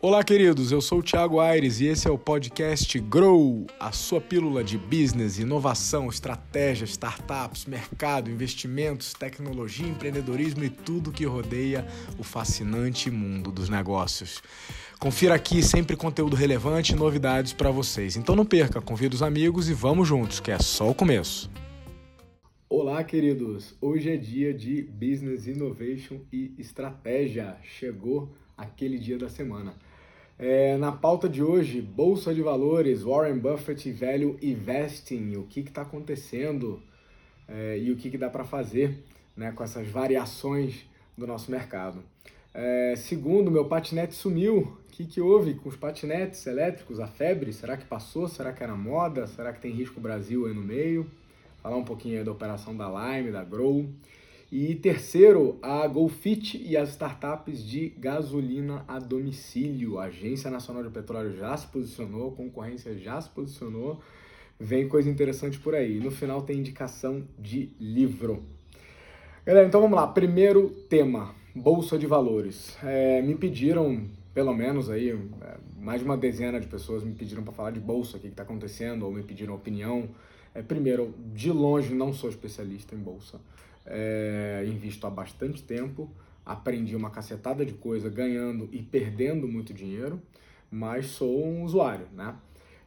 Olá, queridos. Eu sou o Thiago Aires e esse é o podcast Grow, a sua pílula de business, inovação, estratégia, startups, mercado, investimentos, tecnologia, empreendedorismo e tudo que rodeia o fascinante mundo dos negócios. Confira aqui sempre conteúdo relevante e novidades para vocês. Então não perca, convida os amigos e vamos juntos, que é só o começo. Olá, queridos. Hoje é dia de Business Innovation e Estratégia. Chegou aquele dia da semana. É, na pauta de hoje, Bolsa de Valores, Warren Buffett Value Investing, o que está acontecendo é, e o que, que dá para fazer né, com essas variações do nosso mercado. É, segundo, meu patinete sumiu. O que, que houve com os patinetes elétricos? A febre? Será que passou? Será que era moda? Será que tem risco Brasil aí no meio? Falar um pouquinho da operação da Lime, da Grow. E terceiro, a Golfit e as startups de gasolina a domicílio. A Agência Nacional de Petróleo já se posicionou, a concorrência já se posicionou. Vem coisa interessante por aí. No final tem indicação de livro. Galera, então vamos lá. Primeiro tema, Bolsa de Valores. É, me pediram, pelo menos aí, é, mais de uma dezena de pessoas me pediram para falar de bolsa, o que está acontecendo, ou me pediram opinião. É, primeiro, de longe não sou especialista em bolsa é, invisto há bastante tempo, aprendi uma cacetada de coisa ganhando e perdendo muito dinheiro, mas sou um usuário, né?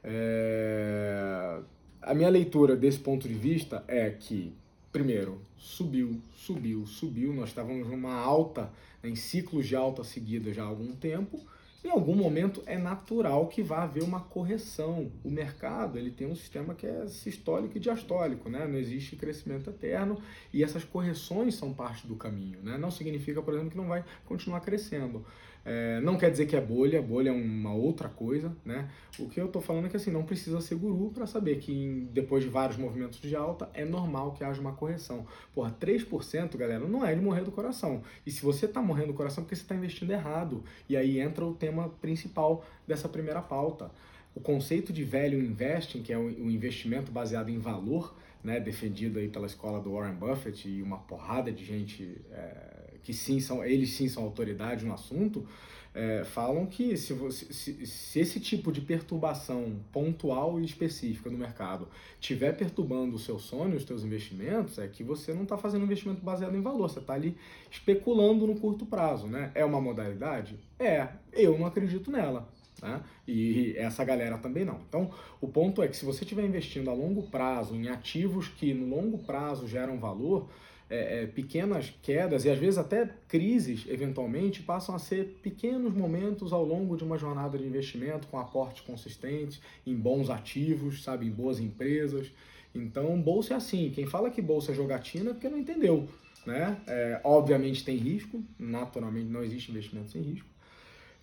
É, a minha leitura desse ponto de vista é que, primeiro, subiu, subiu, subiu, nós estávamos numa alta, em ciclos de alta seguida já há algum tempo, em algum momento é natural que vá haver uma correção. O mercado ele tem um sistema que é sistólico e diastólico, né? não existe crescimento eterno e essas correções são parte do caminho. Né? Não significa, por exemplo, que não vai continuar crescendo. É, não quer dizer que é bolha, bolha é uma outra coisa, né? O que eu estou falando é que assim, não precisa ser guru para saber que em, depois de vários movimentos de alta é normal que haja uma correção. Porra, 3%, galera, não é de morrer do coração. E se você está morrendo do coração é porque você está investindo errado. E aí entra o tema principal dessa primeira pauta. O conceito de value investing, que é o investimento baseado em valor, né, defendido aí pela escola do Warren Buffett e uma porrada de gente é, que sim são, eles sim são autoridade no assunto, é, falam que se, você, se, se, esse tipo de perturbação pontual e específica no mercado estiver perturbando o seu sonho, os seus investimentos, é que você não está fazendo investimento baseado em valor, você está ali especulando no curto prazo. Né? É uma modalidade? É, eu não acredito nela. Né? E essa galera também não. Então, o ponto é que se você estiver investindo a longo prazo em ativos que no longo prazo geram valor, é, é, pequenas quedas e às vezes até crises, eventualmente, passam a ser pequenos momentos ao longo de uma jornada de investimento com aportes consistentes em bons ativos, sabe, em boas empresas. Então, bolsa é assim. Quem fala que bolsa é jogatina é porque não entendeu. Né? É, obviamente tem risco, naturalmente não existe investimento sem risco.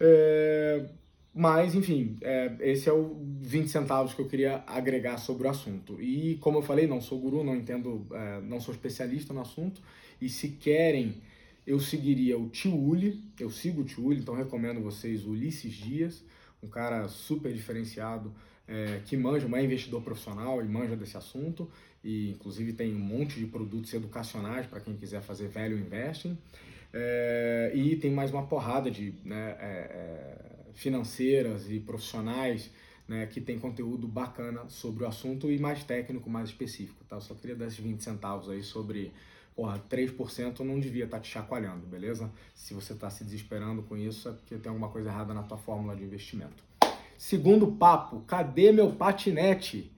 É, mas, enfim, é, esse é o 20 centavos que eu queria agregar sobre o assunto. E, como eu falei, não sou guru, não entendo, é, não sou especialista no assunto. E se querem, eu seguiria o Tio eu sigo o Tio então recomendo vocês Ulisses Dias, um cara super diferenciado, é, que manja, é investidor profissional e manja desse assunto. E, inclusive, tem um monte de produtos educacionais para quem quiser fazer value investing. É, e tem mais uma porrada de. Né, é, é financeiras e profissionais né, que tem conteúdo bacana sobre o assunto e mais técnico, mais específico. Tá? Eu só queria dar esses 20 centavos aí sobre porra, 3% não devia estar tá te chacoalhando, beleza? Se você está se desesperando com isso, é porque tem alguma coisa errada na tua fórmula de investimento. Segundo papo, cadê meu patinete?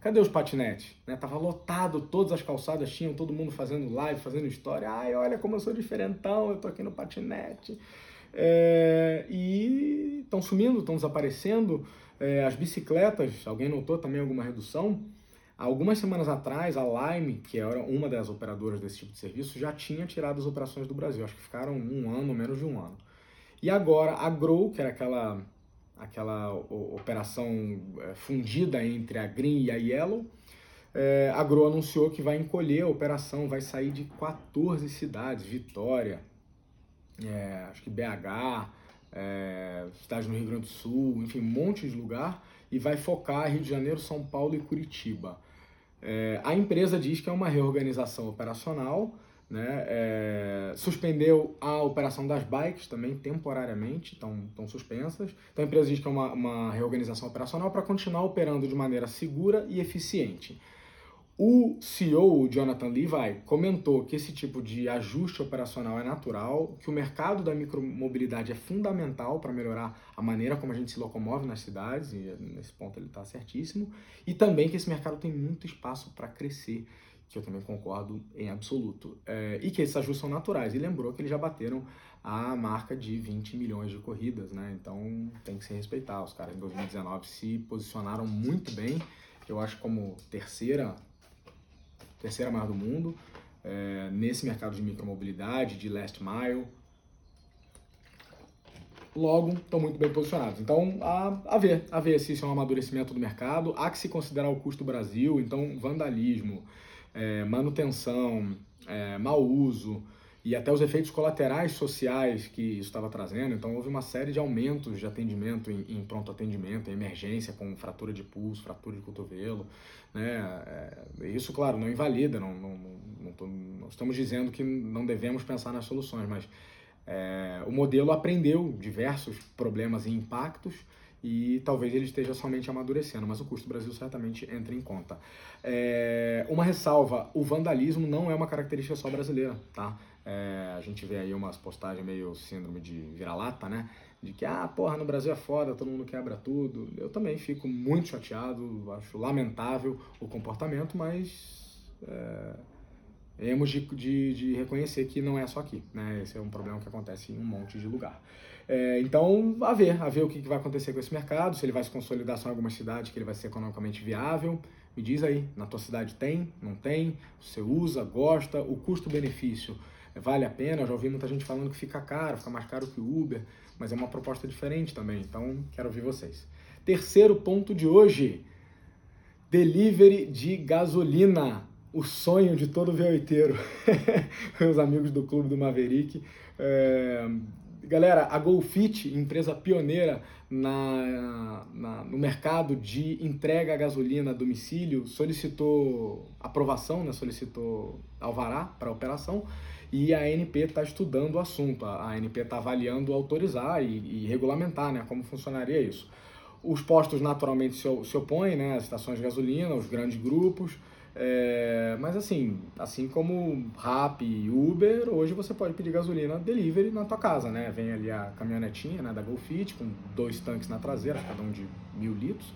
Cadê os patinetes? Né? Tava lotado, todas as calçadas tinham, todo mundo fazendo live, fazendo história. Ai, olha como eu sou diferentão, eu tô aqui no patinete. É, e estão sumindo, estão desaparecendo. É, as bicicletas, alguém notou também alguma redução? Algumas semanas atrás, a Lime, que era uma das operadoras desse tipo de serviço, já tinha tirado as operações do Brasil. Acho que ficaram um ano, menos de um ano. E agora a Grow, que era aquela, aquela operação é, fundida entre a Green e a Yellow, é, a Grow anunciou que vai encolher a operação, vai sair de 14 cidades, Vitória, é, acho que BH, é, cidades no Rio Grande do Sul, enfim, um monte de lugar, e vai focar Rio de Janeiro, São Paulo e Curitiba. É, a empresa diz que é uma reorganização operacional, né? É, suspendeu a operação das bikes também temporariamente, estão, estão suspensas. Então a empresa diz que é uma, uma reorganização operacional para continuar operando de maneira segura e eficiente. O CEO, o Jonathan Levi, comentou que esse tipo de ajuste operacional é natural, que o mercado da micromobilidade é fundamental para melhorar a maneira como a gente se locomove nas cidades, e nesse ponto ele está certíssimo, e também que esse mercado tem muito espaço para crescer que eu também concordo em absoluto. É, e que esses ajustes são naturais. E lembrou que eles já bateram a marca de 20 milhões de corridas, né? Então tem que se respeitar. Os caras em 2019 se posicionaram muito bem. Eu acho como terceira, terceira maior do mundo é, nesse mercado de micromobilidade, de last mile. Logo, estão muito bem posicionados. Então, a, a ver, a ver se isso é um amadurecimento do mercado. Há que se considerar o custo do Brasil, então vandalismo, é, manutenção, é, mau uso e até os efeitos colaterais sociais que isso estava trazendo. Então, houve uma série de aumentos de atendimento em, em pronto atendimento, em emergência, com fratura de pulso, fratura de cotovelo. Né? É, isso, claro, não invalida, não, não, não, tô, não, estamos dizendo que não devemos pensar nas soluções, mas é, o modelo aprendeu diversos problemas e impactos e talvez ele esteja somente amadurecendo, mas o custo do Brasil certamente entra em conta. É, uma ressalva: o vandalismo não é uma característica só brasileira, tá? É, a gente vê aí umas postagens meio síndrome de vira-lata, né? De que, ah, porra, no Brasil é foda, todo mundo quebra tudo. Eu também fico muito chateado, acho lamentável o comportamento, mas é, temos de, de, de reconhecer que não é só aqui, né? Esse é um problema que acontece em um monte de lugar. É, então, a ver, a ver o que, vai acontecer com esse mercado, se ele vai se consolidar só em algumas cidades, que ele vai ser economicamente viável. Me diz aí, na tua cidade tem, não tem? Você usa, gosta, o custo-benefício vale a pena? Eu já ouvi muita gente falando que fica caro, fica mais caro que o Uber, mas é uma proposta diferente também, então quero ouvir vocês. Terceiro ponto de hoje, delivery de gasolina o sonho de todo V8. Meus amigos do Clube do Maverick. É, Galera, a GoFit, empresa pioneira na, na, no mercado de entrega a gasolina a domicílio, solicitou aprovação, né, solicitou alvará para operação e a ANP está estudando o assunto. A ANP está avaliando autorizar e, e, regulamentar né, como funcionaria isso. Os postos naturalmente se, se opõem, né, as estações de gasolina, os grandes grupos, é, mas assim, assim como Rap e Uber, hoje você pode pedir gasolina delivery na tua casa, né? Vem ali a caminhonetinha né, da GoFit com dois tanques na traseira, cada um de mil litros,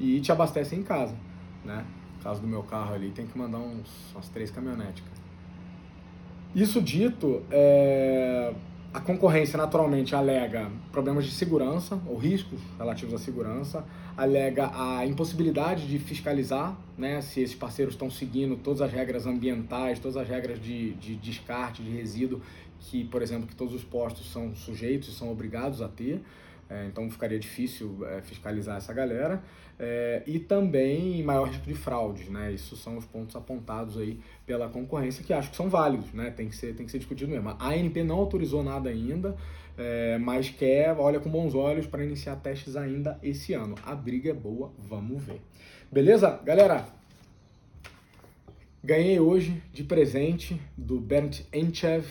e te abastece em casa, né? No caso do meu carro ali, tem que mandar uns, umas três caminhonetes. Isso dito, é, a concorrência naturalmente alega problemas de segurança ou riscos relativos à segurança, alega a impossibilidade de fiscalizar né, se esses parceiros estão seguindo todas as regras ambientais, todas as regras de, de descarte de resíduo que, por exemplo, que todos os postos são sujeitos e são obrigados a ter. É, então ficaria difícil é, fiscalizar essa galera. É, e também maior risco de fraudes, né? Isso são os pontos apontados aí pela concorrência que acho que são válidos, né? Tem que ser, tem que ser discutido mesmo. A ANP não autorizou nada ainda, é, mas quer, olha com bons olhos para iniciar testes ainda esse ano. A briga é boa, vamos ver. Beleza? Galera, ganhei hoje de presente do Bernd Enchev,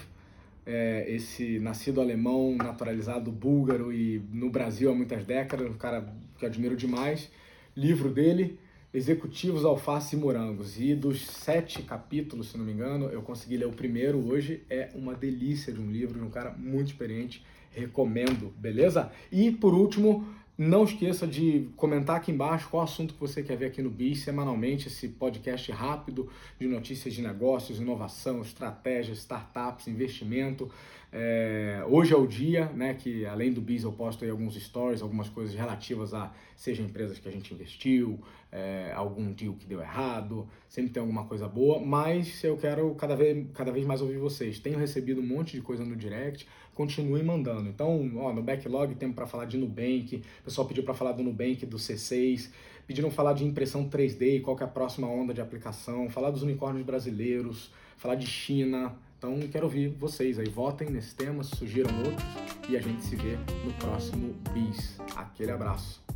é, esse nascido alemão, naturalizado búlgaro e no Brasil há muitas décadas, um cara que admiro demais. Livro dele, Executivos, Alface e Morangos. E dos sete capítulos, se não me engano, eu consegui ler o primeiro hoje. É uma delícia de um livro, de um cara muito experiente. Recomendo, beleza? E por último, não esqueça de comentar aqui embaixo qual assunto que você quer ver aqui no BIS semanalmente, esse podcast rápido de notícias de negócios, inovação, estratégias, startups, investimento. É, hoje é o dia, né, que além do BIS eu posto aí alguns stories, algumas coisas relativas a seja empresas que a gente investiu, é, algum deal que deu errado, sempre tem alguma coisa boa, mas eu quero cada vez, cada vez mais ouvir vocês. Tenho recebido um monte de coisa no direct, continuem mandando. Então, ó, no backlog temos para falar de Nubank, o pessoal pediu para falar do Nubank, do C6, pediram falar de impressão 3D, qual que é a próxima onda de aplicação, falar dos unicórnios brasileiros, falar de China. Então, quero ouvir vocês aí. Votem nesse tema, sugiram outros e a gente se vê no próximo BIS. Aquele abraço.